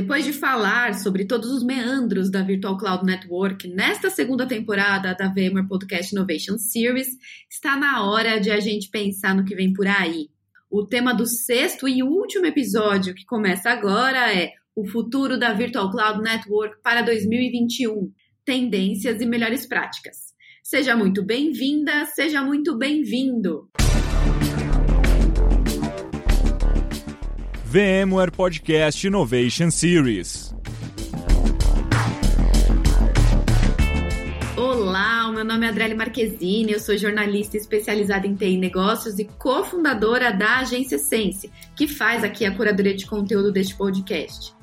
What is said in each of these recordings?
Depois de falar sobre todos os meandros da Virtual Cloud Network nesta segunda temporada da VMware Podcast Innovation Series, está na hora de a gente pensar no que vem por aí. O tema do sexto e último episódio, que começa agora, é o futuro da Virtual Cloud Network para 2021, tendências e melhores práticas. Seja muito bem-vinda, seja muito bem-vindo! VMware Podcast Innovation Series. Olá, meu nome é Adriele Marquezine, eu sou jornalista especializada em TI Negócios e cofundadora da Agência Sense, que faz aqui a curadoria de conteúdo deste podcast.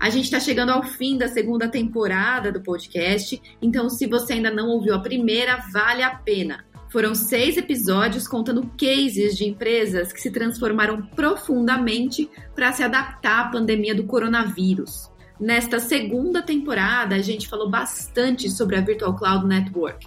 A gente está chegando ao fim da segunda temporada do podcast, então se você ainda não ouviu a primeira, vale a pena. Foram seis episódios contando cases de empresas que se transformaram profundamente para se adaptar à pandemia do coronavírus. Nesta segunda temporada, a gente falou bastante sobre a Virtual Cloud Network.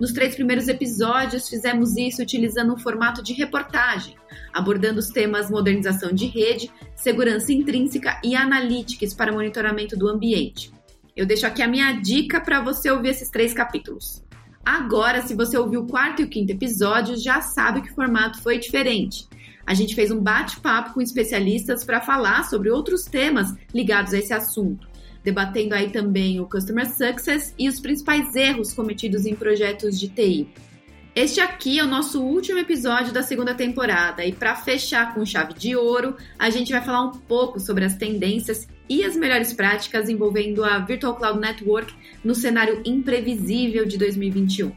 Nos três primeiros episódios, fizemos isso utilizando um formato de reportagem, abordando os temas modernização de rede, segurança intrínseca e analytics para monitoramento do ambiente. Eu deixo aqui a minha dica para você ouvir esses três capítulos. Agora, se você ouviu o quarto e o quinto episódio, já sabe que o formato foi diferente. A gente fez um bate-papo com especialistas para falar sobre outros temas ligados a esse assunto, debatendo aí também o Customer Success e os principais erros cometidos em projetos de TI. Este aqui é o nosso último episódio da segunda temporada e para fechar com chave de ouro, a gente vai falar um pouco sobre as tendências e as melhores práticas envolvendo a Virtual Cloud Network no cenário imprevisível de 2021.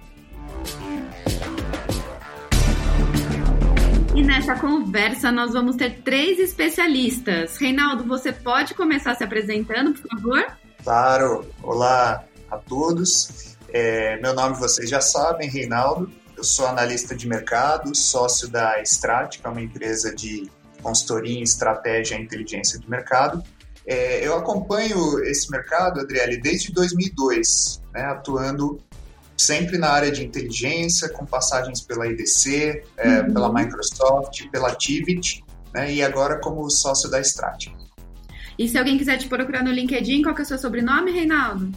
E nessa conversa nós vamos ter três especialistas. Reinaldo, você pode começar se apresentando, por favor? Claro. Olá a todos. É, meu nome vocês já sabem, Reinaldo. Eu sou analista de mercado, sócio da Strat, que é uma empresa de consultoria em estratégia e inteligência de mercado. É, eu acompanho esse mercado, Adriele, desde 2002, né, atuando sempre na área de inteligência, com passagens pela IDC, é, uhum. pela Microsoft, pela Tivit, né, e agora como sócio da Strat. E se alguém quiser te procurar no LinkedIn, qual que é o seu sobrenome, Reinaldo?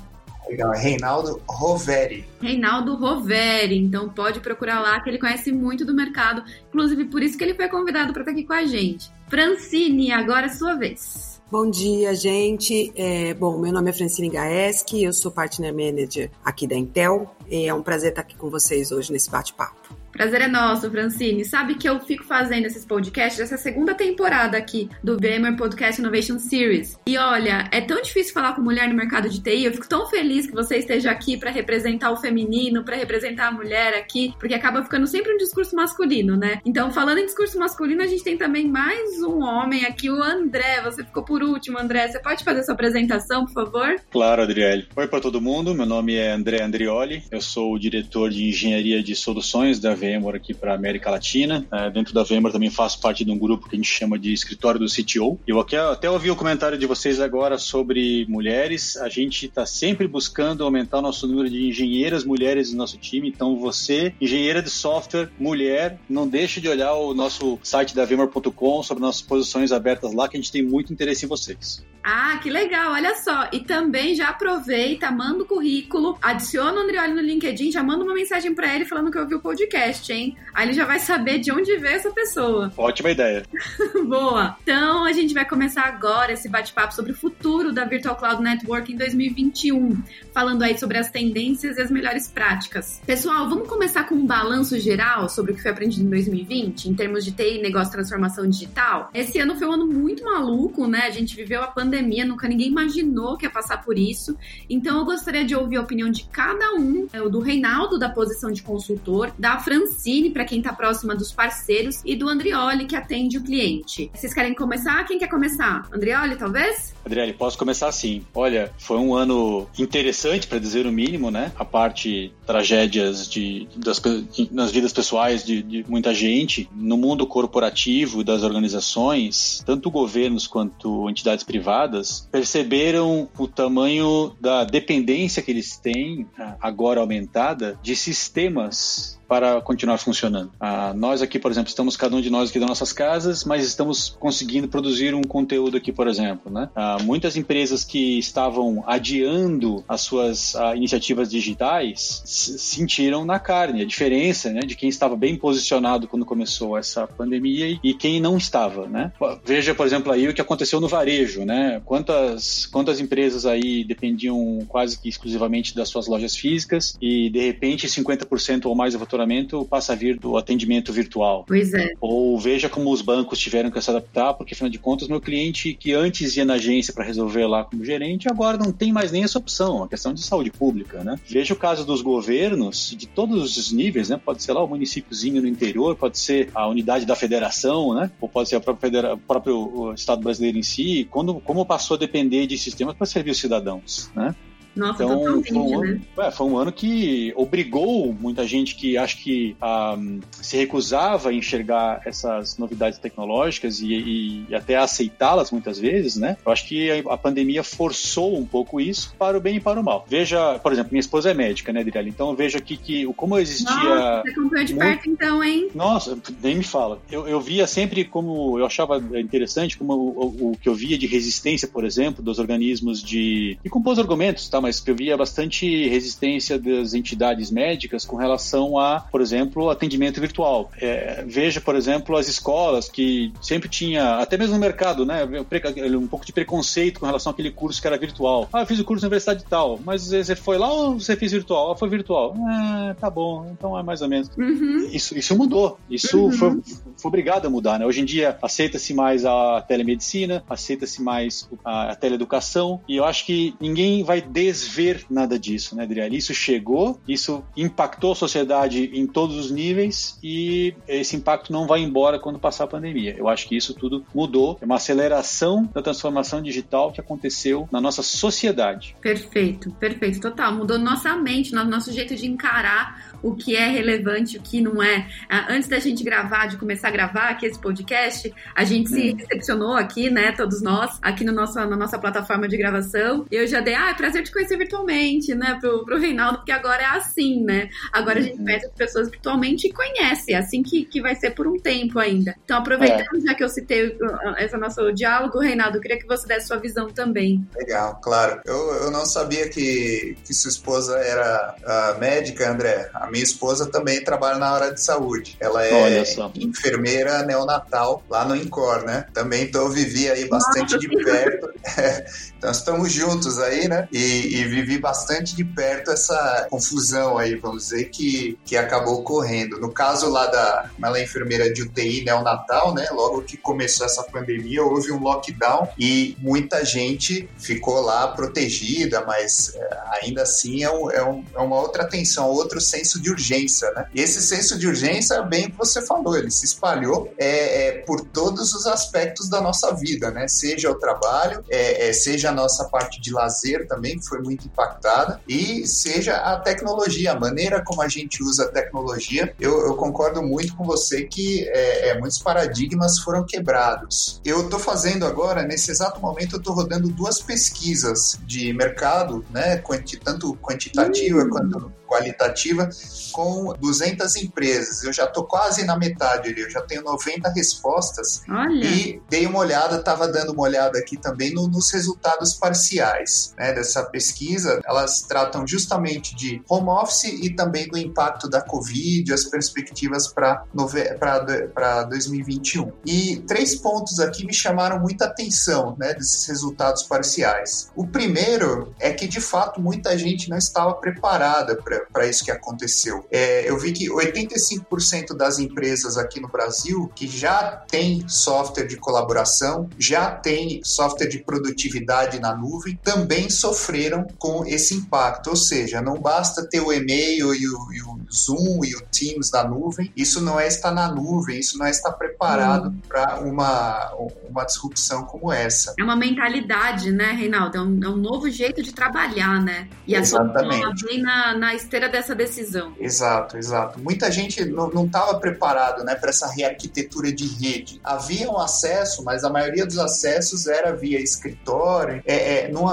Legal, é Reinaldo Roveri. Reinaldo Roveri, então pode procurar lá, que ele conhece muito do mercado, inclusive por isso que ele foi convidado para estar aqui com a gente. Francine, agora é sua vez. Bom dia, gente. É, bom, meu nome é Francine Gaeski, eu sou Partner Manager aqui da Intel. E é um prazer estar aqui com vocês hoje nesse bate-papo. Prazer é nosso, Francine. Sabe que eu fico fazendo esses podcasts, essa segunda temporada aqui do VMware Podcast Innovation Series. E olha, é tão difícil falar com mulher no mercado de TI. Eu fico tão feliz que você esteja aqui para representar o feminino, para representar a mulher aqui, porque acaba ficando sempre um discurso masculino, né? Então, falando em discurso masculino, a gente tem também mais um homem aqui, o André. Você ficou por último, André. Você pode fazer sua apresentação, por favor? Claro, Adriele. Oi para todo mundo. Meu nome é André Andrioli. Eu sou o diretor de engenharia de soluções da VMware aqui para América Latina. É, dentro da VMware também faço parte de um grupo que a gente chama de escritório do CTO. Eu aqui até ouvi o comentário de vocês agora sobre mulheres. A gente está sempre buscando aumentar o nosso número de engenheiras mulheres no nosso time. Então você, engenheira de software, mulher, não deixe de olhar o nosso site da VMware.com sobre nossas posições abertas lá, que a gente tem muito interesse em vocês. Ah, que legal, olha só. E também já aproveita, manda o currículo, adiciona o Andrioli no LinkedIn, já manda uma mensagem para ele falando que ouviu o podcast, hein? Aí ele já vai saber de onde veio essa pessoa. Ótima ideia. Boa. Então a gente vai começar agora esse bate-papo sobre o futuro da Virtual Cloud Network em 2021, falando aí sobre as tendências e as melhores práticas. Pessoal, vamos começar com um balanço geral sobre o que foi aprendido em 2020, em termos de TI, negócio transformação digital. Esse ano foi um ano muito maluco, né? A gente viveu a pandemia pandemia, nunca ninguém imaginou que ia passar por isso. Então eu gostaria de ouvir a opinião de cada um, é, do Reinaldo, da posição de consultor, da Francine, para quem está próxima dos parceiros, e do Andrioli, que atende o cliente. Vocês querem começar? Quem quer começar? Andrioli, talvez? Adriane, posso começar assim. Olha, foi um ano interessante, para dizer o mínimo, né? A parte tragédias de, das, nas vidas pessoais de, de muita gente, no mundo corporativo das organizações, tanto governos quanto entidades privadas, perceberam o tamanho da dependência que eles têm, agora aumentada, de sistemas para continuar funcionando. Ah, nós aqui, por exemplo, estamos cada um de nós aqui das nossas casas, mas estamos conseguindo produzir um conteúdo aqui, por exemplo. Né? Ah, muitas empresas que estavam adiando as suas ah, iniciativas digitais sentiram na carne a diferença né, de quem estava bem posicionado quando começou essa pandemia e quem não estava. Né? Veja, por exemplo, aí o que aconteceu no varejo. Né? Quantas, quantas empresas aí dependiam quase que exclusivamente das suas lojas físicas e, de repente, 50% ou mais do faturamento passa a vir do atendimento virtual. Pois é. Ou veja como os bancos tiveram que se adaptar, porque, afinal de contas, meu cliente que antes ia na agência para resolver lá como gerente, agora não tem mais nem essa opção, uma questão de saúde pública. Né? Veja o caso dos governos de todos os níveis, né? Pode ser lá o municípiozinho no interior, pode ser a unidade da federação, né? Ou pode ser a própria federa... o próprio Estado brasileiro em si, quando, como passou a depender de sistemas para servir os cidadãos, né? Nossa, então, totalmente, foi um, ano, né? é, foi um ano que obrigou muita gente que acho que um, se recusava a enxergar essas novidades tecnológicas e, e, e até aceitá-las muitas vezes, né? Eu acho que a, a, pandemia forçou um pouco isso para o bem e para o mal. Veja, por exemplo, minha esposa é médica, né, Adriele? Então eu vejo aqui que como existia... Nossa, você acompanhou de muito... perto então, hein? Nossa, nem me fala. Eu, eu via sempre como, eu achava interessante como o, o, o que eu via de resistência, por exemplo, dos organismos de... e compôs argumentos, tá? Mas eu via bastante resistência das entidades médicas com relação a, por exemplo, atendimento virtual. É, veja, por exemplo, as escolas que sempre tinha, até mesmo no mercado, né, um pouco de preconceito com relação àquele curso que era virtual. Ah, eu fiz o curso na universidade tal, mas você foi lá ou você fez virtual? Ah, foi virtual. Ah, tá bom, então é mais ou menos. Uhum. Isso, isso mudou. Isso uhum. foi, foi obrigado a mudar, né? Hoje em dia aceita-se mais a telemedicina, aceita-se mais a, a teleeducação e eu acho que ninguém vai desver nada disso, né, Adriano? Isso chegou, isso impactou a sociedade em todos os níveis e esse impacto não vai embora quando passar a pandemia. Eu acho que isso tudo mudou, é uma aceleração da transformação digital que aconteceu na nossa sociedade. Perfeito, perfeito, total. Mudou nossa mente, nosso jeito de encarar o que é relevante, o que não é. Ah, antes da gente gravar, de começar a gravar aqui esse podcast, a gente se hum. recepcionou aqui, né, todos nós, aqui no nosso, na nossa plataforma de gravação. Eu já dei, ah, é prazer te conhecer virtualmente, né, pro, pro Reinaldo, porque agora é assim, né? Agora a gente uhum. conhece as pessoas virtualmente e conhece, é assim que, que vai ser por um tempo ainda. Então, aproveitando, é. já que eu citei esse nosso diálogo, Reinaldo, eu queria que você desse sua visão também. Legal, claro. Eu, eu não sabia que, que sua esposa era uh, médica, André. A minha esposa também trabalha na área de saúde. Ela é enfermeira neonatal lá no Incor, né? Também então vivi aí bastante Nossa, de perto. então estamos juntos aí, né? E, e, vivi bastante de perto essa confusão aí, vamos dizer, que, que acabou ocorrendo. No caso lá da. Ela é enfermeira de UTI neonatal, né? Logo que começou essa pandemia, houve um lockdown e muita gente ficou lá protegida, mas é, ainda assim é, um, é, um, é uma outra atenção, outro senso de urgência, né? E esse senso de urgência, bem que você falou, ele se espalhou é, é por todos os aspectos da nossa vida, né? Seja o trabalho, é, é, seja a nossa parte de lazer também, que foi muito impactada, e seja a tecnologia, a maneira como a gente usa a tecnologia. Eu, eu concordo muito com você que é, é muitos paradigmas foram quebrados. Eu estou fazendo agora, nesse exato momento, eu estou rodando duas pesquisas de mercado, né? Tanto quantitativa uhum. quanto qualitativa com 200 empresas. Eu já estou quase na metade ali, eu já tenho 90 respostas. Olha. E dei uma olhada, estava dando uma olhada aqui também no, nos resultados parciais né, dessa pesquisa. Elas tratam justamente de home office e também do impacto da Covid, as perspectivas para 2021. E três pontos aqui me chamaram muita atenção né, desses resultados parciais. O primeiro é que, de fato, muita gente não estava preparada para isso que aconteceu. É, eu vi que 85% das empresas aqui no Brasil que já tem software de colaboração, já tem software de produtividade na nuvem, também sofreram com esse impacto. Ou seja, não basta ter o e-mail e o, e o Zoom e o Teams na nuvem, isso não é estar na nuvem, isso não é estar preparado hum. para uma, uma disrupção como essa. É uma mentalidade, né, Reinaldo? É um, é um novo jeito de trabalhar, né? E Exatamente. a solução vem na, na esteira dessa decisão. Exato, exato. Muita gente não estava preparado né, para essa rearquitetura de rede. Havia um acesso, mas a maioria dos acessos era via escritório. É, é, não,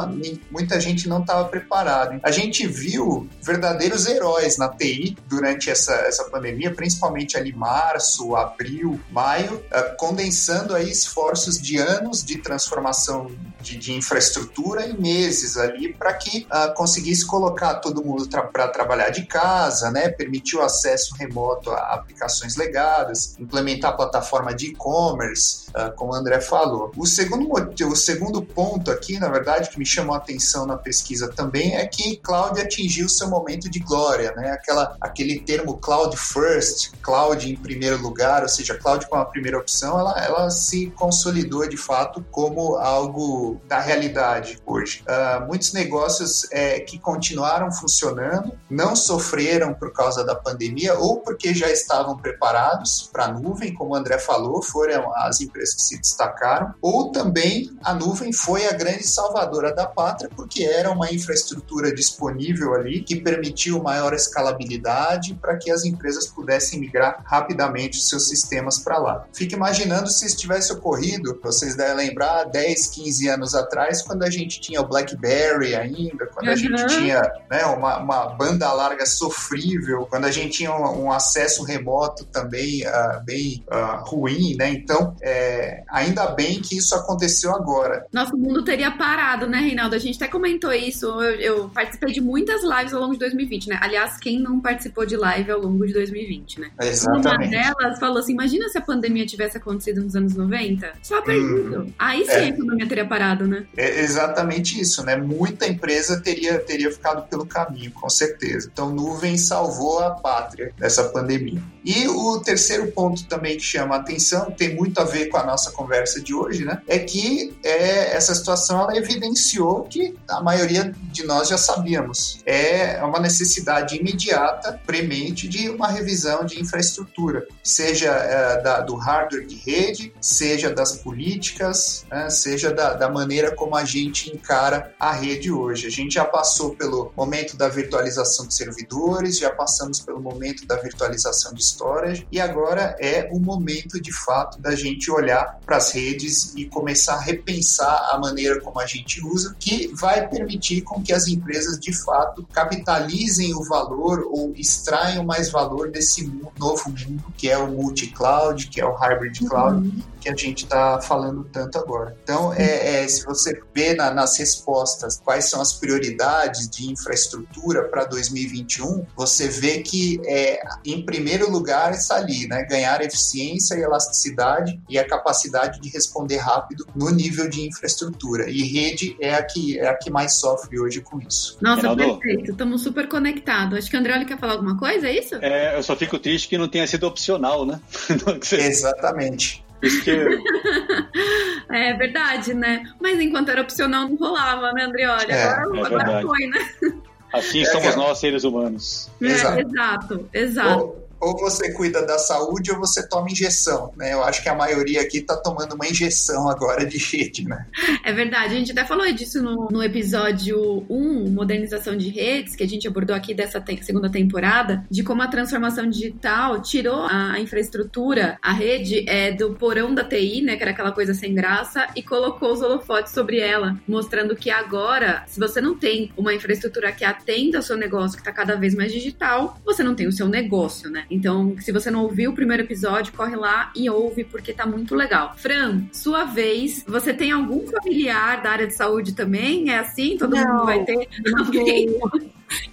muita gente não estava preparada. A gente viu verdadeiros heróis na TI durante essa, essa pandemia, principalmente ali março, abril, maio, uh, condensando aí esforços de anos de transformação de, de infraestrutura em meses ali para que uh, conseguisse colocar todo mundo para trabalhar de casa, né? Permitir o acesso remoto a aplicações legadas, implementar a plataforma de e-commerce, uh, como o André falou. O segundo, o segundo ponto aqui, na verdade, que me chamou a atenção na pesquisa também é que cloud atingiu seu momento de glória, né? Aquela, aquele termo cloud first, cloud em primeiro lugar, ou seja, cloud como a primeira opção, ela, ela se consolidou de fato como algo da realidade hoje. Uh, muitos negócios é, que continuaram funcionando não sofreram por causa da pandemia ou porque já estavam preparados para a nuvem, como o André falou, foram as empresas que se destacaram, ou também a nuvem foi a grande salvadora da pátria porque era uma infraestrutura disponível ali que permitiu maior escalabilidade para que as empresas pudessem migrar rapidamente os seus sistemas para lá. Fique imaginando se isso tivesse ocorrido, vocês devem lembrar, 10, 15 anos anos atrás, quando a gente tinha o BlackBerry ainda, quando uhum. a gente tinha né, uma, uma, banda larga sofrível, quando a gente tinha um, um acesso remoto também uh, bem uh, ruim, né? Então, é, ainda bem que isso aconteceu agora. Nosso mundo teria parado, né, Reinaldo? A gente até comentou isso. Eu, eu participei de muitas lives ao longo de 2020, né? Aliás, quem não participou de live ao longo de 2020, né? Exatamente. Uma delas falou assim: imagina se a pandemia tivesse acontecido nos anos 90? Só perdido. Hum, Aí sim é. a economia teria parado né? É exatamente isso, né? Muita empresa teria, teria ficado pelo caminho, com certeza. Então, nuvem salvou a pátria dessa pandemia. E o terceiro ponto também que chama a atenção, tem muito a ver com a nossa conversa de hoje, né? É que é, essa situação ela evidenciou que a maioria de nós já sabíamos. É uma necessidade imediata, premente, de uma revisão de infraestrutura, seja é, da, do hardware de rede, seja das políticas, né? seja da, da maneira como a gente encara a rede hoje. A gente já passou pelo momento da virtualização de servidores, já passamos pelo momento da virtualização de storage e agora é o momento de fato da gente olhar para as redes e começar a repensar a maneira como a gente usa, que vai permitir com que as empresas de fato capitalizem o valor ou extraiam mais valor desse novo mundo que é o multi-cloud, que é o hybrid cloud, uhum. que a gente está falando tanto agora. Então, é, é se você vê na, nas respostas quais são as prioridades de infraestrutura para 2021, você vê que, é, em primeiro lugar, está ali, né? Ganhar eficiência e elasticidade e a capacidade de responder rápido no nível de infraestrutura. E rede é a que, é a que mais sofre hoje com isso. Nossa, Reinaldo. perfeito. Estamos super conectados. Acho que o André quer falar alguma coisa, é isso? É, eu só fico triste que não tenha sido opcional, né? Exatamente. Porque... é verdade, né? Mas enquanto era opcional não rolava, né, Andrioli? É, agora, é agora foi, né? Assim somos é, nós, seres humanos. É, exato, exato. exato ou você cuida da saúde ou você toma injeção, né? Eu acho que a maioria aqui tá tomando uma injeção agora de rede, né? É verdade, a gente até falou disso no, no episódio 1, modernização de redes, que a gente abordou aqui dessa te segunda temporada, de como a transformação digital tirou a infraestrutura, a rede é do porão da TI, né, que era aquela coisa sem graça, e colocou os holofotes sobre ela, mostrando que agora, se você não tem uma infraestrutura que atenda ao seu negócio, que está cada vez mais digital, você não tem o seu negócio, né? Então, se você não ouviu o primeiro episódio, corre lá e ouve, porque tá muito legal. Fran, sua vez, você tem algum familiar da área de saúde também? É assim? Todo não, mundo vai ter? Não,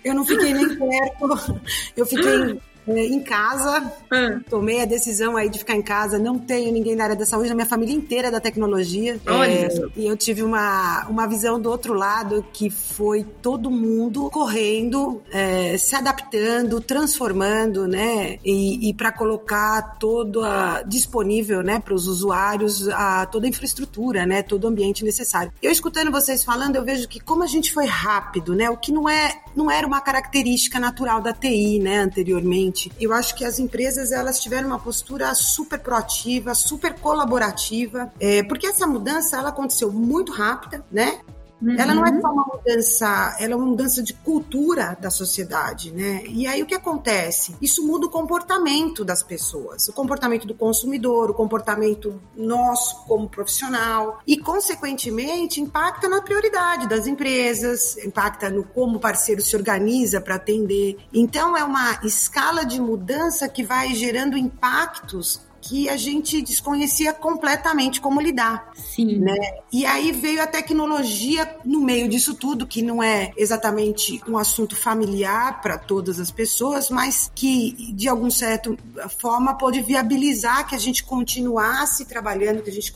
eu não fiquei nem perto. Eu fiquei em casa. Ah. Tomei a decisão aí de ficar em casa. Não tenho ninguém da área da saúde, a minha família inteira é da tecnologia. É, e eu tive uma, uma visão do outro lado que foi todo mundo correndo, é, se adaptando, transformando, né? E, e para colocar toda disponível, né, para os usuários a toda a infraestrutura, né, todo o ambiente necessário. Eu escutando vocês falando, eu vejo que como a gente foi rápido, né, o que não é não era uma característica natural da TI, né, anteriormente eu acho que as empresas elas tiveram uma postura super proativa, super colaborativa, é, porque essa mudança ela aconteceu muito rápida, né? Uhum. Ela não é só uma mudança, ela é uma mudança de cultura da sociedade, né? E aí o que acontece? Isso muda o comportamento das pessoas, o comportamento do consumidor, o comportamento nosso como profissional e, consequentemente, impacta na prioridade das empresas, impacta no como o parceiro se organiza para atender. Então, é uma escala de mudança que vai gerando impactos que a gente desconhecia completamente como lidar. Sim. Né? E aí veio a tecnologia no meio disso tudo, que não é exatamente um assunto familiar para todas as pessoas, mas que de alguma certa forma pode viabilizar que a gente continuasse trabalhando, que a gente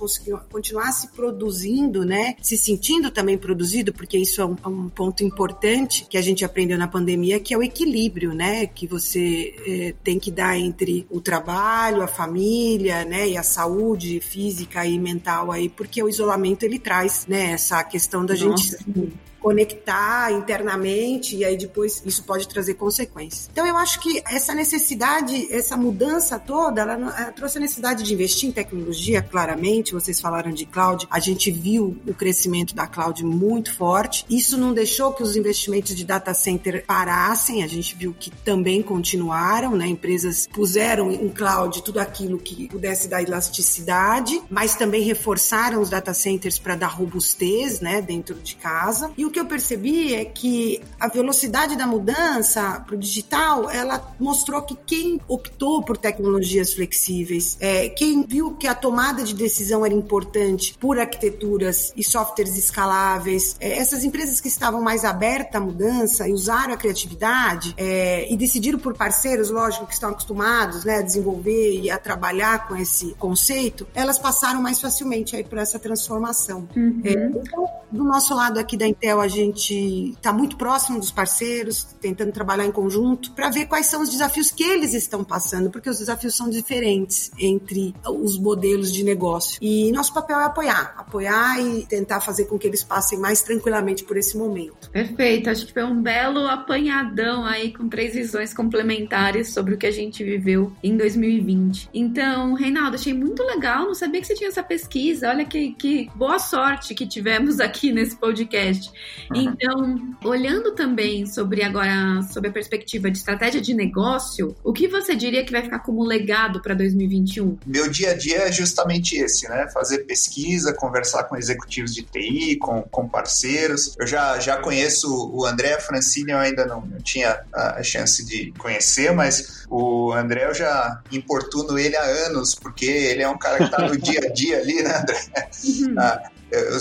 continuasse produzindo, né? Se sentindo também produzido, porque isso é um, é um ponto importante que a gente aprendeu na pandemia, que é o equilíbrio, né? Que você é, tem que dar entre o trabalho, a família família, né, e a saúde física e mental aí, porque o isolamento ele traz, né, essa questão da Nossa. gente conectar internamente e aí depois isso pode trazer consequências. Então eu acho que essa necessidade, essa mudança toda, ela, ela, trouxe a necessidade de investir em tecnologia, claramente. Vocês falaram de cloud, a gente viu o crescimento da cloud muito forte. Isso não deixou que os investimentos de data center parassem, a gente viu que também continuaram, né? Empresas puseram em cloud tudo aquilo que pudesse dar elasticidade, mas também reforçaram os data centers para dar robustez, né, dentro de casa. E o que eu percebi é que a velocidade da mudança para o digital, ela mostrou que quem optou por tecnologias flexíveis, é, quem viu que a tomada de decisão era importante por arquiteturas e softwares escaláveis, é, essas empresas que estavam mais abertas à mudança e usaram a criatividade é, e decidiram por parceiros, lógico, que estão acostumados né, a desenvolver e a trabalhar com esse conceito, elas passaram mais facilmente aí por essa transformação. Uhum. É, então, do nosso lado aqui da Intel, a gente está muito próximo dos parceiros, tentando trabalhar em conjunto, para ver quais são os desafios que eles estão passando, porque os desafios são diferentes entre os modelos de negócio. E nosso papel é apoiar, apoiar e tentar fazer com que eles passem mais tranquilamente por esse momento. Perfeito, acho que foi um belo apanhadão aí com três visões complementares sobre o que a gente viveu em 2020. Então, Reinaldo, achei muito legal, não sabia que você tinha essa pesquisa, olha que, que boa sorte que tivemos aqui nesse podcast. Então, olhando também sobre agora, sobre a perspectiva de estratégia de negócio, o que você diria que vai ficar como legado para 2021? Meu dia a dia é justamente esse, né? Fazer pesquisa, conversar com executivos de TI, com, com parceiros. Eu já, já conheço o André Francini, eu ainda não, não tinha a chance de conhecer, mas o André eu já importuno ele há anos, porque ele é um cara que está no dia a dia ali, né, André? Uhum. Ah,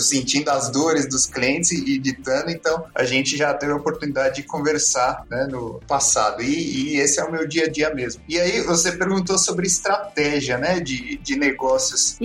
sentindo as dores dos clientes e editando, então a gente já teve a oportunidade de conversar né, no passado. E, e, esse é o meu dia a dia mesmo. E aí você perguntou sobre estratégia né, de, de negócios.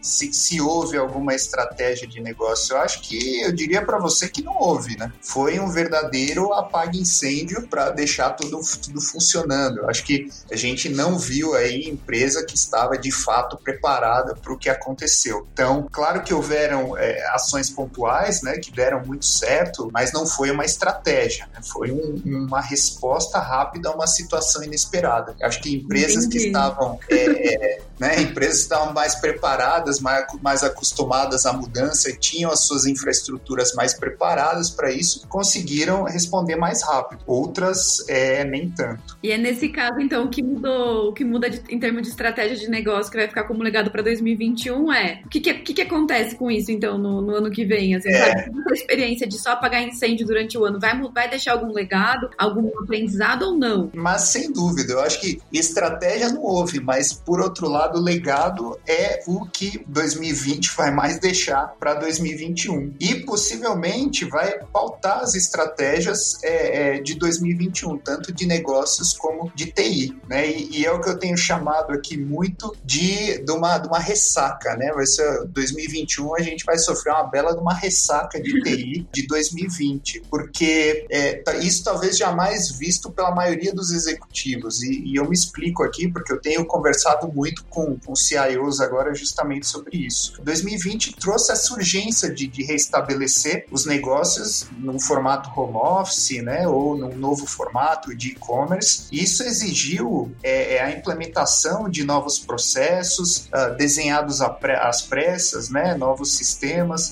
Se, se houve alguma estratégia de negócio. Eu acho que eu diria para você que não houve, né? Foi um verdadeiro apaga-incêndio para deixar tudo, tudo funcionando. Eu acho que a gente não viu aí empresa que estava de fato preparada para o que aconteceu. Então, claro que houveram é, ações pontuais, né, que deram muito certo, mas não foi uma estratégia, né? foi um, uma resposta rápida a uma situação inesperada. Acho que empresas Entendi. que estavam é, é né? Empresas estavam mais preparadas, mais, mais acostumadas à mudança e tinham as suas infraestruturas mais preparadas para isso, conseguiram responder mais rápido. Outras, é, nem tanto. E é nesse caso, então, o que mudou, o que muda de, em termos de estratégia de negócio que vai ficar como legado para 2021 é o que, que, que, que, acontece com isso, então, no, no ano que vem? Assim, é. A experiência de só apagar incêndio durante o ano vai, vai deixar algum legado, algum aprendizado ou não? Mas sem dúvida, eu acho que estratégia não houve, mas por outro lado, o legado é o que 2020 vai mais deixar para 2021 e possivelmente vai pautar as estratégias é, é, de 2021, tanto de negócios como de TI, né? E, e, é o que eu tenho chamado aqui muito de, de, uma, de uma ressaca, né? Vai ser 2021 a gente vai sofrer uma bela de uma ressaca de TI de 2020, porque é, tá, isso talvez jamais visto pela maioria dos executivos e, e eu me explico aqui porque eu tenho conversado muito com com, com CIOs agora justamente sobre isso. 2020 trouxe essa urgência de, de restabelecer os negócios num formato home office, né, ou num novo formato de e-commerce. Isso exigiu é, é a implementação de novos processos uh, desenhados às pressas, né, novos sistemas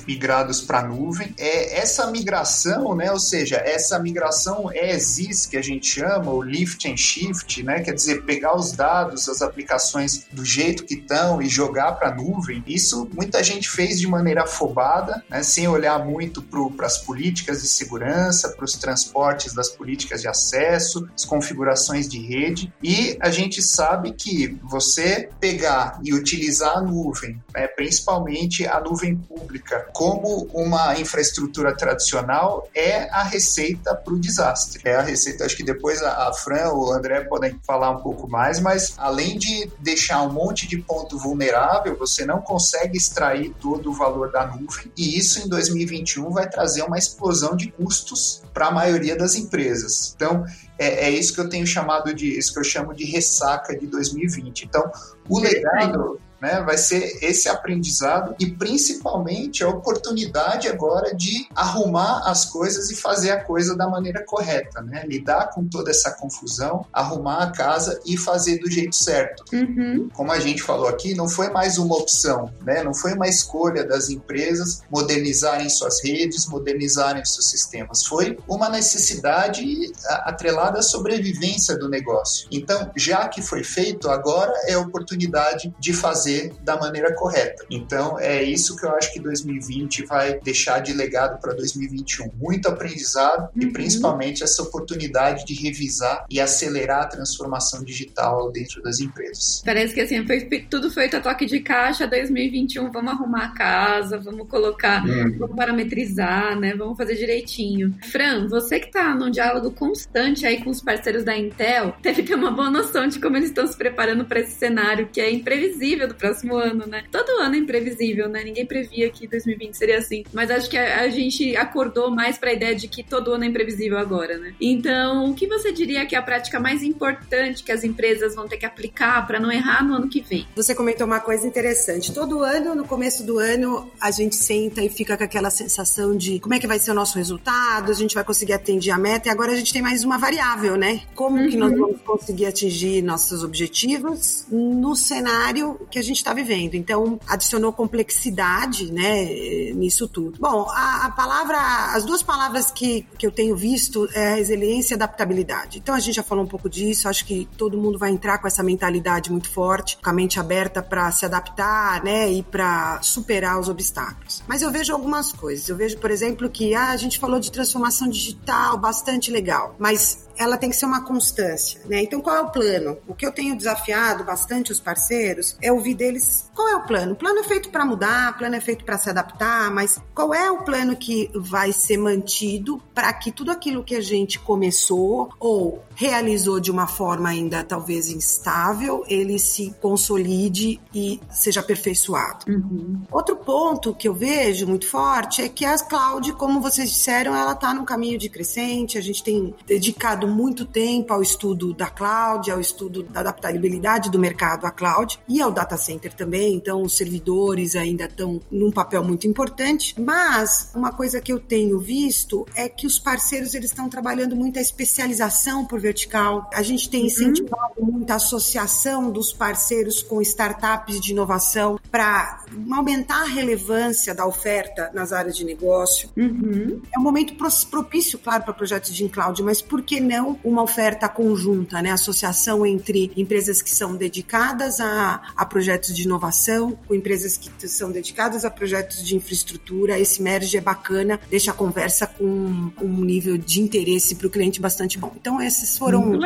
migrados para a nuvem. É, essa migração, né, ou seja, essa migração ESIS que a gente chama, o lift and shift, né, quer dizer, pegar os dados, as aplicações do jeito que estão e jogar para a nuvem, isso muita gente fez de maneira afobada, né, sem olhar muito para as políticas de segurança, para os transportes das políticas de acesso, as configurações de rede, e a gente sabe que você pegar e utilizar a nuvem, né, principalmente a nuvem pública, como uma infraestrutura tradicional, é a receita para o desastre. É a receita, acho que depois a Fran ou o André podem falar um pouco mais, mas além de deixar um monte de ponto vulnerável, você não consegue extrair todo o valor da nuvem, e isso em 2021 vai trazer uma explosão de custos para a maioria das empresas. Então, é, é, isso que eu tenho chamado de, isso que eu chamo de ressaca de 2020. Então, o legado né? Vai ser esse aprendizado e principalmente a oportunidade agora de arrumar as coisas e fazer a coisa da maneira correta, né? Lidar com toda essa confusão, arrumar a casa e fazer do jeito certo. Uhum. Como a gente falou aqui, não foi mais uma opção, né? Não foi uma escolha das empresas modernizarem suas redes, modernizarem seus sistemas. Foi uma necessidade atrelada à sobrevivência do negócio. Então, já que foi feito, agora é a oportunidade de fazer fazer da maneira correta. Então, é isso que eu acho que 2020 vai deixar de legado para 2021. Muito aprendizado uhum. e principalmente essa oportunidade de revisar e acelerar a transformação digital dentro das empresas. Parece que assim, foi tudo feito a toque de caixa 2021, vamos arrumar a casa, vamos colocar, uhum. vamos parametrizar, né? Vamos fazer direitinho. Fran, você que está num diálogo constante aí com os parceiros da Intel, deve ter uma boa noção de como eles estão se preparando para esse cenário que é imprevisível do próximo ano, né? Todo ano é imprevisível, né? Ninguém previa que 2020 seria assim. Mas acho que a, a gente acordou mais para a ideia de que todo ano é imprevisível agora, né? Então, o que você diria que é a prática mais importante que as empresas vão ter que aplicar para não errar no ano que vem? Você comentou uma coisa interessante. Todo ano, no começo do ano, a gente senta e fica com aquela sensação de como é que vai ser o nosso resultado, a gente vai conseguir atingir a meta, e agora a gente tem mais uma variável, né? Como uhum. que nós uhum. vamos conseguir atingir nossos objetivos no cenário que a gente gente está vivendo. Então, adicionou complexidade, né, nisso tudo. Bom, a, a, palavra, as duas palavras que, que eu tenho visto é resiliência e adaptabilidade. Então, a gente já falou um pouco disso, acho que todo mundo vai entrar com essa mentalidade muito forte, com a mente aberta para se adaptar, né, e para superar os obstáculos. Mas eu vejo algumas coisas. Eu vejo, por exemplo, que ah, a gente falou de transformação digital, bastante legal, mas ela tem que ser uma constância, né? Então, qual é o plano? O que eu tenho desafiado bastante os parceiros é ouvir deles qual é o plano. O plano é feito para mudar, o plano é feito para se adaptar, mas qual é o plano que vai ser mantido para que tudo aquilo que a gente começou ou realizou de uma forma ainda talvez instável, ele se consolide e seja aperfeiçoado. Uhum. Outro ponto que eu vejo muito forte é que a cloud, como vocês disseram, ela está num caminho de crescente. A gente tem dedicado muito tempo ao estudo da cloud, ao estudo da adaptabilidade do mercado à cloud e ao data center também. Então, os servidores ainda estão num papel muito importante. Mas uma coisa que eu tenho visto é que os parceiros eles estão trabalhando muito a especialização por vertical. A gente tem uhum. incentivado uhum. muito a associação dos parceiros com startups de inovação para aumentar a relevância da oferta nas áreas de negócio. Uhum. É um momento propício, claro, para projetos de cloud, mas por que não não uma oferta conjunta, né? Associação entre empresas que são dedicadas a, a projetos de inovação, com empresas que são dedicadas a projetos de infraestrutura. Esse merge é bacana, deixa a conversa com um nível de interesse para o cliente bastante bom. Então, essas foram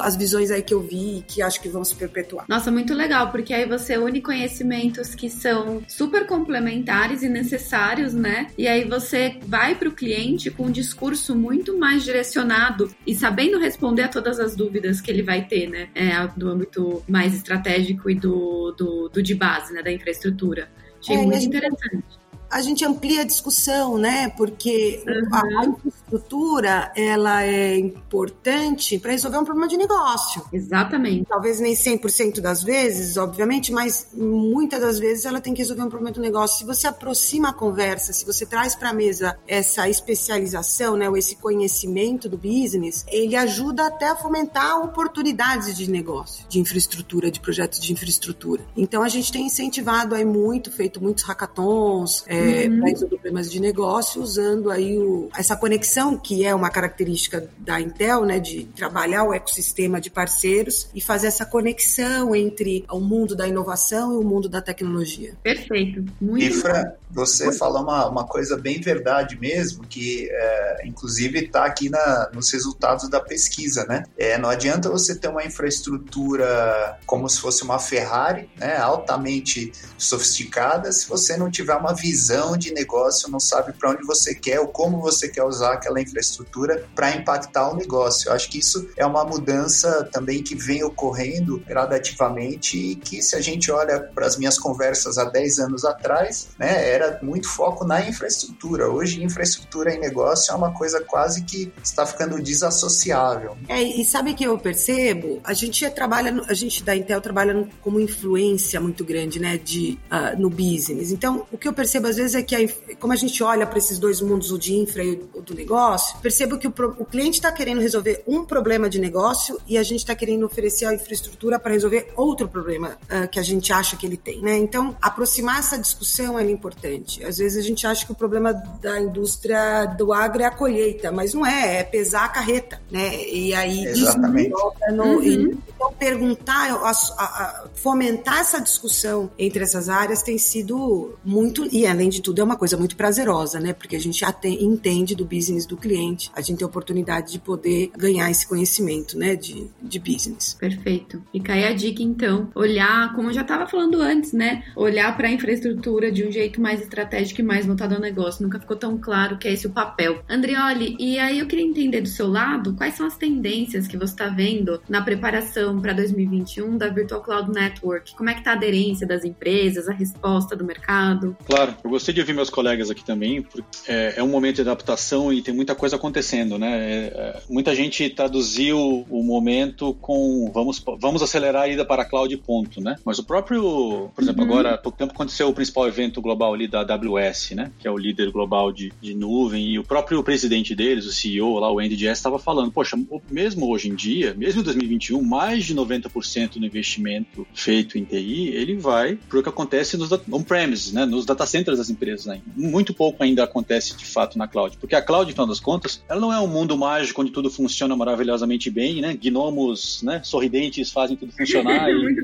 as visões aí que eu vi e que acho que vão se perpetuar. Nossa, muito legal, porque aí você une conhecimentos que são super complementares e necessários, né? E aí você vai para o cliente com um discurso muito mais direcionado e sabe sabendo responder a todas as dúvidas que ele vai ter, né? É, do âmbito mais estratégico e do, do, do de base, né? Da infraestrutura. Achei é, muito interessante a gente amplia a discussão, né? Porque uhum. a, infraestrutura ela é importante para resolver um problema de negócio. Exatamente. Talvez nem 100% das vezes, obviamente, mas muitas das vezes ela tem que resolver um problema do negócio. Se você aproxima a conversa, se você traz para a mesa essa especialização, né, ou esse conhecimento do business, ele ajuda até a fomentar oportunidades de negócio, de infraestrutura, de projetos de infraestrutura. Então a gente tem incentivado aí muito, feito muitos hackathons é, uhum. para resolver problemas de negócio, usando aí o, essa conexão que é uma característica da Intel, né, de trabalhar o ecossistema de parceiros e fazer essa conexão entre o mundo da inovação e o mundo da tecnologia. Perfeito. Muito e Fran, você falou uma, uma coisa bem verdade mesmo, que é, inclusive está aqui na, nos resultados da pesquisa, né? É, não adianta você ter uma infraestrutura como se fosse uma Ferrari, né, altamente sofisticada, se você não tiver uma visão de negócio, não sabe para onde você quer ou como você quer usar aquela infraestrutura para impactar o negócio. Eu acho que isso é uma mudança também que vem ocorrendo gradativamente e que se a gente olha para as minhas conversas há 10 anos atrás, né, era muito foco na infraestrutura. Hoje, infraestrutura em negócio é uma coisa quase que está ficando desassociável. É, e sabe que eu percebo? A gente trabalha, a gente da Intel trabalha como influência muito grande, né, de, uh, no business. Então, o que eu percebo às vezes é que, a, como a gente olha para esses dois mundos, o de infra e o do negócio, percebo que o, o cliente está querendo resolver um problema de negócio e a gente está querendo oferecer a infraestrutura para resolver outro problema uh, que a gente acha que ele tem, né? Então, aproximar essa discussão é importante. Às vezes a gente acha que o problema da indústria do agro é a colheita, mas não é, é pesar a carreta, né? E aí Exatamente. No, uhum. Então, perguntar, a, a, fomentar essa discussão entre essas áreas tem sido muito, e além de tudo, é uma coisa muito prazerosa, né? Porque a gente entende do business do cliente, a gente tem a oportunidade de poder ganhar esse conhecimento, né? De, de business. Perfeito. E cai a dica, então, olhar, como eu já estava falando antes, né? Olhar para a infraestrutura de um jeito mais estratégico e mais voltado ao negócio. Nunca ficou tão claro que é esse o papel. Andrioli, e aí eu queria entender do seu lado quais são as tendências que você está vendo na preparação para 2021 da Virtual Cloud Network. Como é que está a aderência das empresas, a resposta do mercado? Claro, eu gostei de ouvir meus colegas aqui também, porque é, é um momento de adaptação e tem muita coisa acontecendo, né? É, é, muita gente traduziu o momento com vamos, vamos acelerar a ida para a cloud ponto, né? Mas o próprio, por exemplo, uhum. agora há pouco tempo aconteceu o principal evento global ali da AWS, né? Que é o líder global de, de nuvem e o próprio presidente deles, o CEO lá, o Andy Jass, estava falando, poxa, mesmo hoje em dia, mesmo em 2021, mais de 90% do investimento feito em TI, ele vai para o que acontece nos on-premises, né? Nos data centers das empresas ainda. Muito pouco ainda acontece de fato na cloud, porque a cloud, final das contas, ela não é um mundo mágico onde tudo funciona maravilhosamente bem, né? Gnomos, né? Sorridentes fazem tudo funcionar e,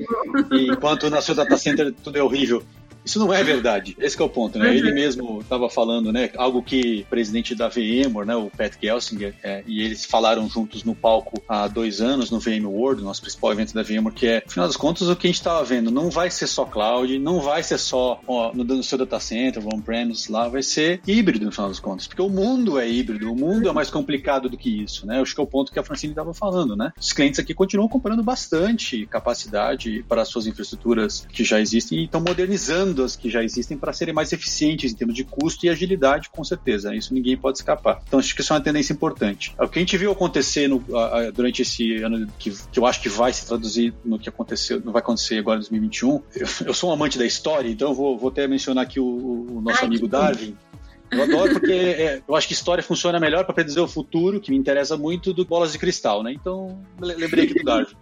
e enquanto na sua data center tudo é horrível. Isso não é verdade. Esse é o ponto, né? Ele mesmo estava falando, né? Algo que o presidente da VMware, né? O Pat Gelsinger, é, e eles falaram juntos no palco há dois anos no VMworld, nosso principal evento da VMware, que é, afinal das contas, o que a gente estava vendo não vai ser só cloud, não vai ser só ó, no, no seu data center, on-premise lá, vai ser híbrido no final das contas, porque o mundo é híbrido, o mundo é mais complicado do que isso, né? Acho que é o ponto que a Francine estava falando, né? Os clientes aqui continuam comprando bastante capacidade para as suas infraestruturas que já existem e estão modernizando que já existem para serem mais eficientes em termos de custo e agilidade, com certeza. Isso ninguém pode escapar. Então, acho que isso é uma tendência importante. O que a gente viu acontecer no, durante esse ano, que, que, eu acho que vai se traduzir no que aconteceu, não vai acontecer agora em 2021. Eu, eu sou um amante da história, então eu vou, vou até mencionar aqui o, o nosso Ai, amigo Darwin. Eu adoro porque é, eu acho que história funciona melhor para predizer o futuro, que me interessa muito, do bolas de cristal, né? Então, lembrei aqui do Darwin.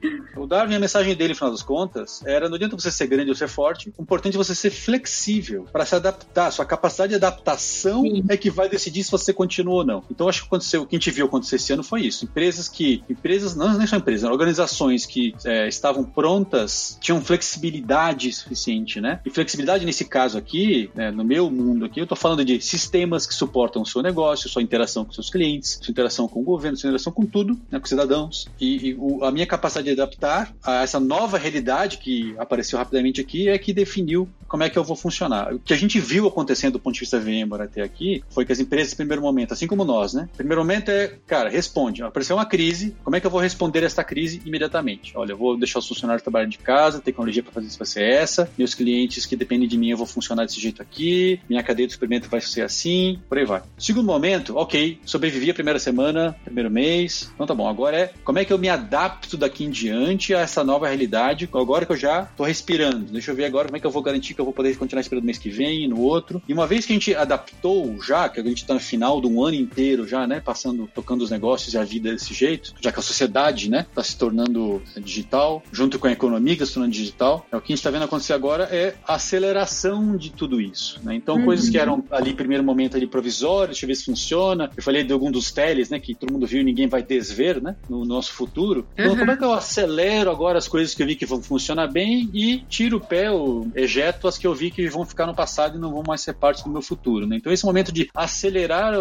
O Darwin, a mensagem dele, no final das contas, era não adianta você ser grande ou ser forte, o importante é você ser flexível para se adaptar. Sua capacidade de adaptação Sim. é que vai decidir se você continua ou não. Então, acho que aconteceu, o que a gente viu acontecer esse ano foi isso. Empresas que, empresas, não, nem só empresas, organizações que é, estavam prontas, tinham flexibilidade suficiente, né? E flexibilidade nesse caso aqui, né, no meu mundo aqui, eu estou falando de sistemas que suportam o seu negócio, sua interação com seus clientes, sua interação com o governo, sua interação com tudo, né, com cidadãos. E, e o, a minha capacidade adaptar a essa nova realidade que apareceu rapidamente aqui é que definiu como é que eu vou funcionar. O que a gente viu acontecendo do ponto de vista VMware até aqui foi que as empresas, em primeiro momento, assim como nós, né? Primeiro momento é, cara, responde. Apareceu uma crise, como é que eu vou responder essa crise imediatamente? Olha, eu vou deixar os funcionários trabalhando de casa, tecnologia para fazer isso vai ser essa, meus clientes que dependem de mim eu vou funcionar desse jeito aqui, minha cadeia de experimento vai ser assim, por aí vai. Segundo momento, ok, sobrevivi a primeira semana, primeiro mês, então tá bom. Agora é como é que eu me adapto daqui em diante a essa nova realidade, agora que eu já tô respirando. Deixa eu ver agora como é que eu vou garantir que eu vou poder continuar esperando mês que vem, no outro. E uma vez que a gente adaptou já, que a gente tá no final de um ano inteiro já, né, passando, tocando os negócios e a vida desse jeito, já que a sociedade, né, tá se tornando digital, junto com a economia que tá se tornando digital, é o que a gente tá vendo acontecer agora é a aceleração de tudo isso, né? Então, uhum. coisas que eram ali, primeiro momento ali provisórias, deixa eu ver se funciona. Eu falei de algum dos teles, né, que todo mundo viu e ninguém vai desver, né, no nosso futuro. Então, uhum. como é que eu acelero agora as coisas que eu vi que vão funcionar bem e tiro o pé, ou ejeto as que eu vi que vão ficar no passado e não vão mais ser parte do meu futuro, né? Então, esse momento de acelerar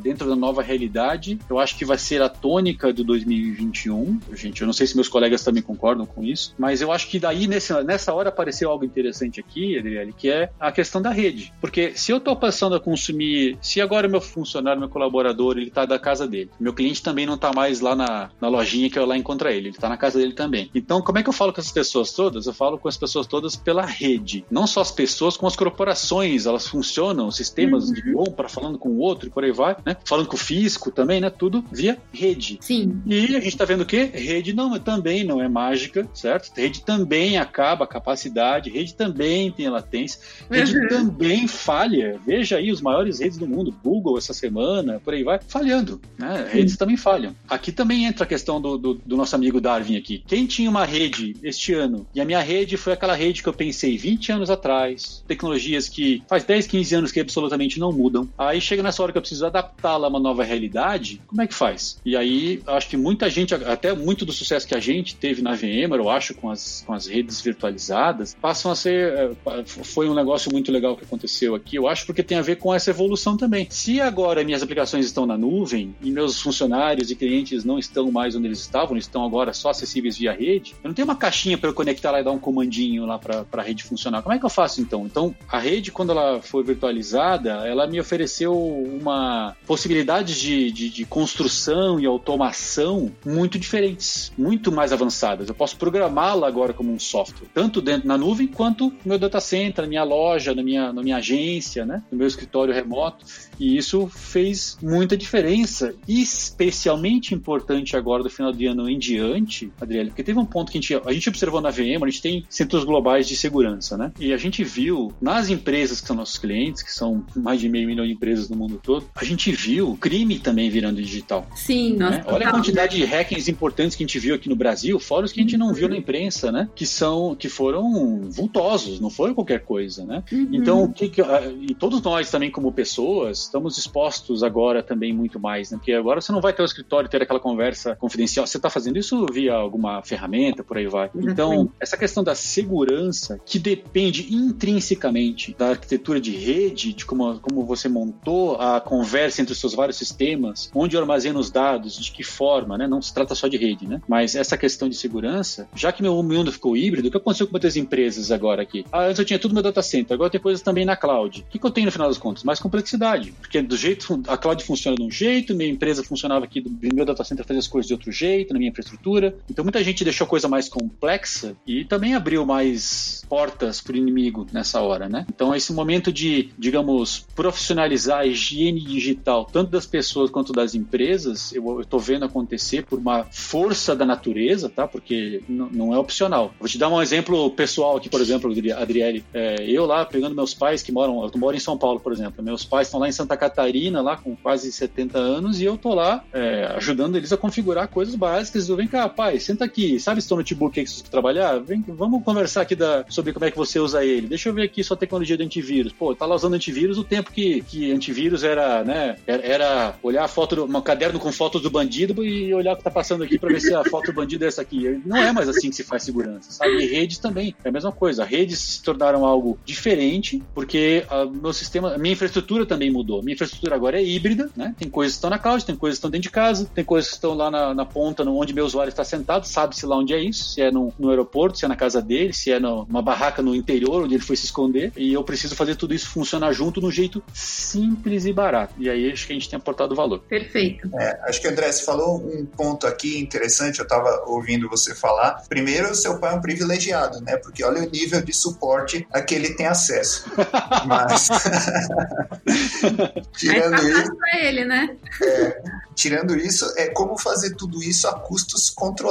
dentro da nova realidade, eu acho que vai ser a tônica do 2021. Gente, eu não sei se meus colegas também concordam com isso, mas eu acho que daí, nesse, nessa hora, apareceu algo interessante aqui, Adriele, que é a questão da rede. Porque se eu estou passando a consumir, se agora meu funcionário, meu colaborador, ele está da casa dele, meu cliente também não está mais lá na, na lojinha que eu lá encontro ele, ele está na casa dele também. Então, como é que eu falo com essas pessoas todas? Eu falo com as pessoas todas pela rede. Não só as pessoas, como as corporações, elas funcionam, sistemas uhum. de compra, falando com o outro e por aí vai, né? Falando com o fisco também, né? Tudo via rede. Sim. E a gente está vendo o quê? Rede não, também não é mágica, certo? Rede também acaba a capacidade, rede também tem latência, rede uhum. também falha. Veja aí os maiores redes do mundo, Google essa semana, por aí vai, falhando, né? Redes também falham. Aqui também entra a questão do, do, do, nosso amigo Darwin aqui. Quem tinha uma rede este ano, e a minha rede foi aquela rede que eu pensei 20 anos atrás, tecnologias que faz 10, 15 anos que absolutamente não mudam. Aí chega nessa hora que eu preciso adaptá-la a uma nova realidade, como é que faz? E aí, acho que muita gente, até muito do sucesso que a gente teve na VMware, eu acho, com as, com as redes virtualizadas, passam a ser. É, foi um negócio muito legal que aconteceu aqui, eu acho, porque tem a ver com essa evolução também. Se agora minhas aplicações estão na nuvem e meus funcionários e clientes não estão mais onde eles estavam, eles estão agora só acessíveis via rede, eu não tenho uma caixinha para eu conectar lá e dar um comandinho lá para a rede funcionar. Como é que eu faço então? Então, a rede, quando ela foi virtualizada, ela me ofereceu uma possibilidade de, de, de construção e automação muito diferentes, muito mais avançadas. Eu posso programá-la agora como um software, tanto dentro na nuvem quanto no meu data center, na minha loja, na minha, na minha agência, né? no meu escritório remoto. E isso fez muita diferença, especialmente importante agora do final de ano em diante, Adriele, porque teve um ponto que a gente, a gente observou na VM, a gente tem centros globais de segurança, né? E a gente viu nas empresas que são nossos clientes, que são mais de meio milhão de empresas no mundo todo, a gente viu crime também virando digital. Sim, né? Olha a quantidade de hackings importantes que a gente viu aqui no Brasil, fora os que a gente não viu na imprensa, né? Que são, que foram vultosos, não foram qualquer coisa, né? Uhum. Então, que, que, e todos nós também como pessoas estamos expostos agora também muito mais, né? Porque agora você não vai ter o escritório ter aquela conversa confidencial. Você está fazendo isso via alguma ferramenta, por aí vai. Então, essa questão da segurança, que depende intrinsecamente da arquitetura de rede, de como, como você montou a conversa entre os seus vários sistemas, onde eu armazeno os dados, de que forma, né? Não se trata só de rede, né? Mas essa questão de segurança, já que meu mundo ficou híbrido, o que aconteceu com muitas empresas agora aqui? Ah, antes eu tinha tudo no meu data center, agora tem coisas também na cloud. O que, que eu tenho no final das contas? Mais complexidade. Porque do jeito, a cloud funciona de um jeito, minha empresa funcionava aqui, do meu data center fazia as coisas de outro jeito, na minha infraestrutura. Então muita gente deixou a coisa mais complexa e também abriu mais portas para o inimigo nessa hora, né? Então esse momento de, digamos, profissionalizar a higiene digital, tanto das pessoas quanto das empresas, eu estou vendo acontecer por uma força da natureza, tá? Porque não é opcional. Vou te dar um exemplo pessoal aqui, por exemplo, Adriele. É, eu lá pegando meus pais que moram, eu moro em São Paulo, por exemplo. Meus pais estão lá em Santa Catarina, lá com quase 70 anos, e eu tô lá é, ajudando eles a configurar coisas básicas. Eu vem cá, pai, senta aqui, sabe esse notebook aí que você trabalhar? Vem, vamos conversar aqui da, sobre como é que você usa ele. Deixa eu ver aqui sua tecnologia de antivírus. Pô, tá lá usando antivírus o tempo que, que antivírus era, né? Era olhar a foto, um caderno com fotos do bandido e olhar o que tá passando aqui para ver se a foto do bandido é essa aqui. Não é mais assim que se faz segurança, sabe? E redes também é a mesma coisa. Redes se tornaram algo diferente porque a, meu sistema, a minha infraestrutura também mudou. Minha infraestrutura agora é híbrida, né? Tem coisas que estão na cloud, tem coisas que estão dentro de casa, tem coisas que estão lá na, na ponta, onde meu usuário está sentado, sabe-se lá onde é isso, se é no, no, aeroporto, se é na casa dele, se é numa barraca no interior onde ele foi se esconder, e eu preciso fazer tudo isso funcionar junto num jeito simples e barato. E aí acho que a gente tem aportado valor. Perfeito. É, acho que André, você falou um ponto aqui interessante, eu estava ouvindo você falar. Primeiro, seu pai é um privilegiado, né? Porque olha o nível de suporte a que ele tem acesso. Mas tirando tá isso, para ele, né? É, tirando isso, é como fazer tudo isso a custos controlados,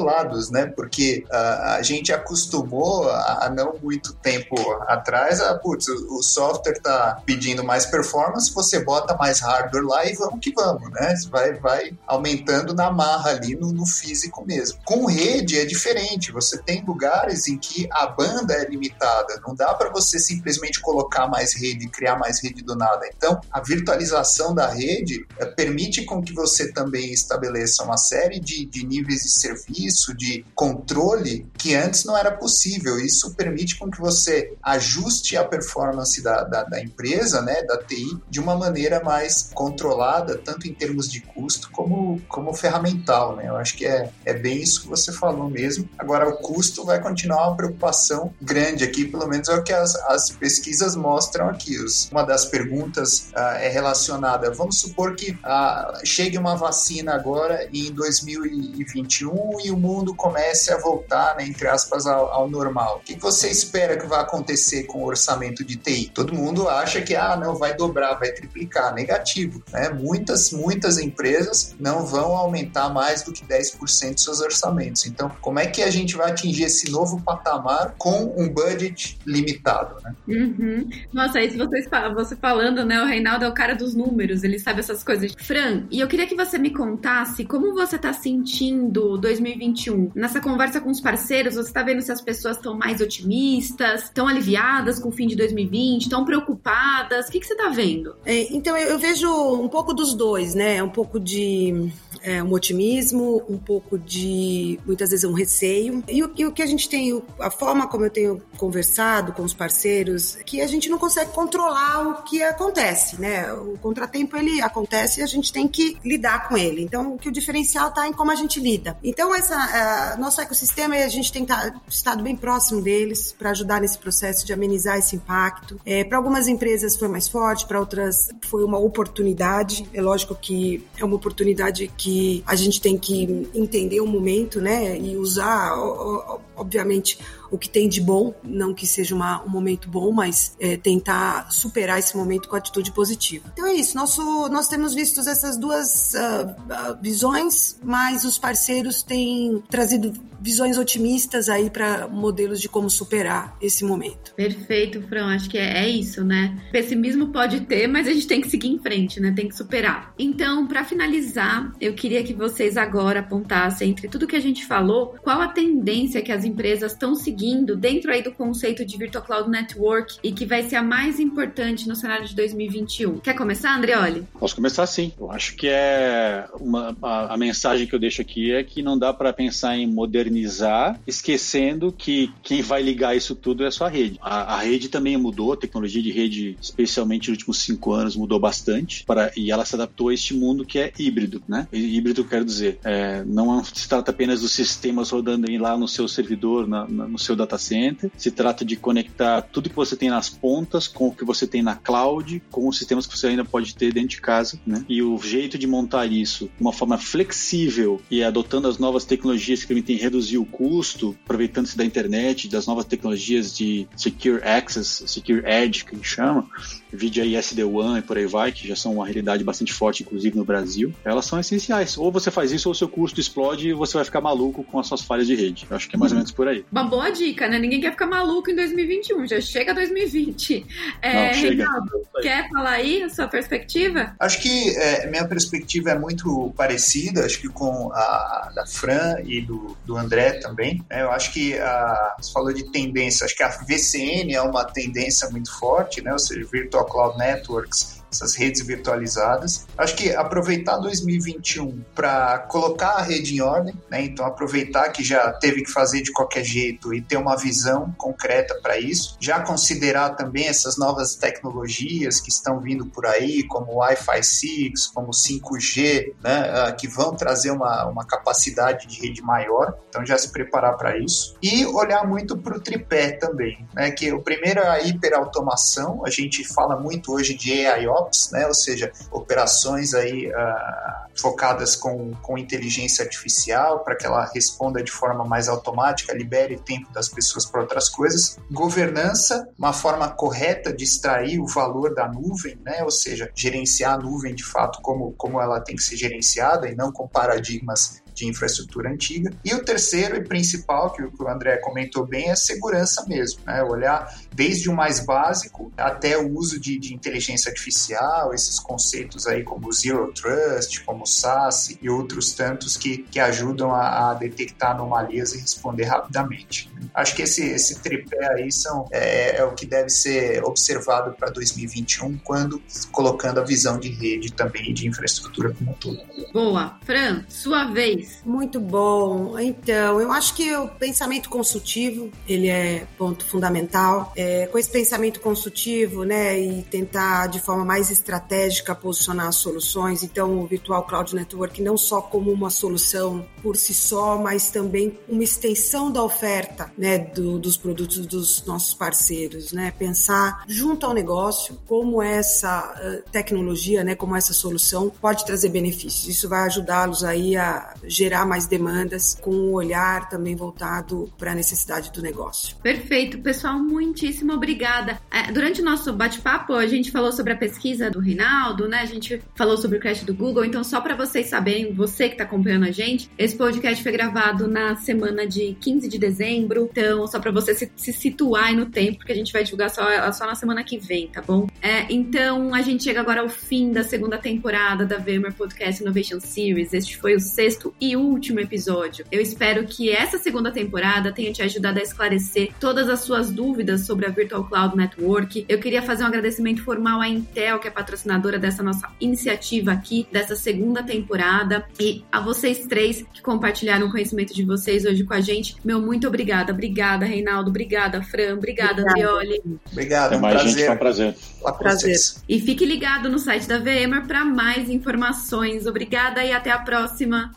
né? Porque uh, a gente acostumou a, a, não muito tempo atrás, a, putz, o, o software está pedindo mais performance, você bota mais hardware lá e vamos que vamos, né? Vai, vai aumentando na marra ali no, no físico mesmo. Com rede é diferente, você tem lugares em que a banda é limitada, não dá para você simplesmente colocar mais rede, criar mais rede do nada. Então, a virtualização da rede é, permite com que você também estabeleça uma série de, de níveis de serviço, de controle que antes não era possível. Isso permite com que você ajuste a performance da, da, da empresa, né, da TI, de uma maneira mais controlada, tanto em termos de custo como, como ferramental. Né? Eu acho que é, é bem isso que você falou mesmo. Agora, o custo vai continuar uma preocupação grande aqui, pelo menos é o que as, as pesquisas mostram aqui. Uma das perguntas uh, é relacionada, vamos supor que uh, chegue uma vacina agora em 2021 e o mundo comece a voltar, né, entre aspas, ao, ao normal. O que você espera que vai acontecer com o orçamento de TI? Todo mundo acha que ah, não vai dobrar, vai triplicar. Negativo. Né? Muitas, muitas empresas não vão aumentar mais do que 10% de seus orçamentos. Então, como é que a gente vai atingir esse novo patamar com um budget limitado? Né? Uhum. Nossa, aí se vocês, você falando, né? O Reinaldo é o cara dos números, ele sabe essas coisas. Fran, e eu queria que você me contasse como você está sentindo 2021. Nessa conversa com os parceiros, você está vendo se as pessoas estão mais otimistas, estão aliviadas com o fim de 2020, estão preocupadas? O que, que você está vendo? É, então, eu, eu, vejo um pouco dos dois, né? Um pouco de é, um otimismo, um pouco de, muitas vezes, um receio. E o, e o que a gente tem, a forma como eu tenho conversado com os parceiros, que a gente não consegue controlar o que acontece, né? O contratempo, ele acontece e a gente tem que lidar com ele. Então, o que o diferencial está em como a gente lida. Então, essa, uh, nosso ecossistema, a gente tem estado bem próximo deles para ajudar nesse processo de amenizar esse impacto. É, para algumas empresas foi mais forte, para outras foi uma oportunidade. É lógico que é uma oportunidade que a gente tem que entender o momento, né? E usar, obviamente, o que tem de bom, não que seja uma, um momento bom, mas é, tentar superar esse momento com atitude positiva. Então é isso, nosso, nós temos visto essas duas uh, visões, mas os parceiros têm trazido visões otimistas aí para modelos de como superar esse momento. Perfeito, Fran, acho que é, é isso, né? Pessimismo pode ter, mas a gente tem que seguir em frente, né? Tem que superar. Então, para finalizar, eu queria que vocês agora apontassem entre tudo que a gente falou, qual a tendência que as empresas estão seguindo dentro aí do conceito de Virtual Cloud Network e que vai ser a mais importante no cenário de 2021. Quer começar, Andreoli? Posso começar sim. Eu acho que é uma, a, a mensagem que eu deixo aqui é que não dá para pensar em modernizar, esquecendo que quem vai ligar isso tudo é a sua rede. A, a rede também mudou, a tecnologia de rede, especialmente nos últimos cinco anos, mudou bastante para, e ela se adaptou a este mundo que é híbrido, né? Híbrido quero dizer, é, não se trata apenas dos sistemas rodando lá no seu servidor, na, na, no seu data center. Se trata de conectar tudo que você tem nas pontas com o que você tem na cloud, com os sistemas que você ainda pode ter dentro de casa, né? E o jeito de montar isso de uma forma flexível e adotando as novas tecnologias que permitem reduzir o custo, aproveitando-se da internet, das novas tecnologias de Secure Access, Secure Edge, que a gente chama, vídeo aí SD-WAN e por aí vai, que já são uma realidade bastante forte, inclusive no Brasil, elas são essenciais. Ou você faz isso ou o seu custo explode e você vai ficar maluco com as suas falhas de rede. Eu acho que é mais ou menos por aí. Uma boa dica, né? Ninguém quer ficar maluco em 2021, já chega 2020. É, Não, chega. Reinaldo, quer falar aí a sua perspectiva? Acho que é, minha perspectiva é muito parecida, acho que com a da Fran e do, do André também. Né? Eu acho que a, você falou de tendência, acho que a VCN é uma tendência muito forte, né? Ou seja, Virtual Cloud Networks essas redes virtualizadas. Acho que aproveitar 2021 para colocar a rede em ordem, né? Então aproveitar que já teve que fazer de qualquer jeito e ter uma visão concreta para isso. Já considerar também essas novas tecnologias que estão vindo por aí, como o Wi-Fi 6, como 5G, né? Ah, que vão trazer uma, uma capacidade de rede maior. Então já se preparar para isso. E olhar muito para o tripé também, né? Que o primeiro é a hiperautomação. A gente fala muito hoje de AIOps, né? Ou seja, operações aí uh, focadas com, com inteligência artificial para que ela responda de forma mais automática, libere tempo das pessoas para outras coisas. Governança, uma forma correta de extrair o valor da nuvem, né? Ou seja, gerenciar a nuvem de fato como, como ela tem que ser gerenciada e não com paradigmas de infraestrutura antiga. E o terceiro e principal, que o André comentou bem, é segurança mesmo, né? Olhar desde o mais básico até o uso de, de inteligência artificial, esses conceitos aí como Zero Trust, como SaaS e outros tantos que, que ajudam a, a detectar anomalias e responder rapidamente. Acho que esse, esse tripé aí são, é, é o que deve ser observado para 2021, quando colocando a visão de rede também de infraestrutura como um todo. Boa. Fran, sua vez. Muito bom. Então, eu acho que o pensamento consultivo, ele é ponto fundamental. É, com esse pensamento consultivo, né, e tentar de forma mais estratégica posicionar as soluções. Então, o Virtual Cloud Network não só como uma solução por si só, mas também uma extensão da oferta, né, do, dos produtos dos nossos parceiros, né? Pensar junto ao negócio como essa uh, tecnologia, né, como essa solução pode trazer benefícios. Isso vai ajudá-los aí a gerar mais demandas com um olhar também voltado para a necessidade do negócio. Perfeito, pessoal, muitíssimo obrigada. É, durante o nosso bate-papo, a gente falou sobre a pesquisa do Rinaldo, né? A gente falou sobre o crash do Google, então só para vocês saberem, você que está acompanhando a gente, esse podcast foi gravado na semana de 15 de dezembro, então só para você se, se, situar aí no tempo, porque a gente vai divulgar só, só na semana que vem, tá bom? É, então a gente chega agora ao fim da segunda temporada da VMware Podcast Innovation Series. Este foi o sexto e e último episódio. Eu espero que essa segunda temporada tenha te ajudado a esclarecer todas as suas dúvidas sobre a Virtual Cloud Network. Eu queria fazer um agradecimento formal à Intel, que é patrocinadora dessa nossa iniciativa aqui, dessa segunda temporada, e a vocês três que compartilharam o conhecimento de vocês hoje com a gente. Meu muito obrigada. Obrigada, Reinaldo. Obrigada, Fran. Obrigada, Andrioli. Obrigado. É um mais prazer. gente, foi um prazer. Prazer. E fique ligado no site da VMware para mais informações. Obrigada e até a próxima.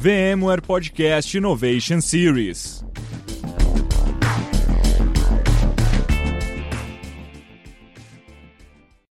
VMware Podcast Innovation Series.